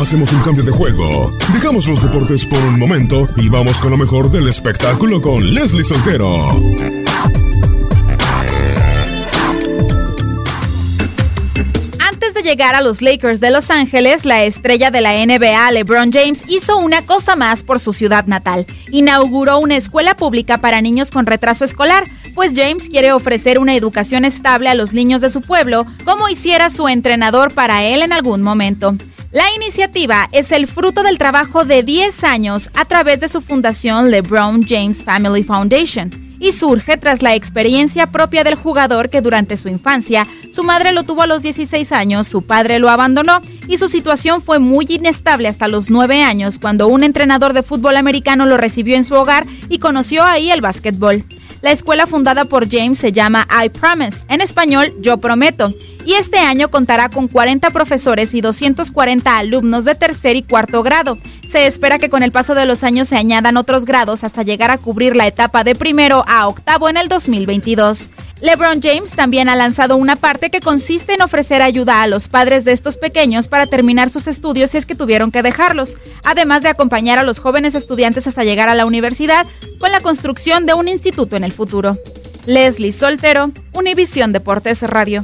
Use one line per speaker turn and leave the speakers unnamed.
Hacemos un cambio de juego. Dejamos los deportes por un momento y vamos con lo mejor del espectáculo con Leslie Soltero.
Antes de llegar a los Lakers de Los Ángeles, la estrella de la NBA, LeBron James, hizo una cosa más por su ciudad natal. Inauguró una escuela pública para niños con retraso escolar, pues James quiere ofrecer una educación estable a los niños de su pueblo, como hiciera su entrenador para él en algún momento. La iniciativa es el fruto del trabajo de 10 años a través de su fundación LeBron James Family Foundation y surge tras la experiencia propia del jugador que durante su infancia su madre lo tuvo a los 16 años, su padre lo abandonó y su situación fue muy inestable hasta los 9 años cuando un entrenador de fútbol americano lo recibió en su hogar y conoció ahí el básquetbol. La escuela fundada por James se llama I Promise, en español Yo Prometo, y este año contará con 40 profesores y 240 alumnos de tercer y cuarto grado. Se espera que con el paso de los años se añadan otros grados hasta llegar a cubrir la etapa de primero a octavo en el 2022. LeBron James también ha lanzado una parte que consiste en ofrecer ayuda a los padres de estos pequeños para terminar sus estudios si es que tuvieron que dejarlos, además de acompañar a los jóvenes estudiantes hasta llegar a la universidad con la construcción de un instituto en el futuro. Leslie Soltero, Univisión Deportes Radio.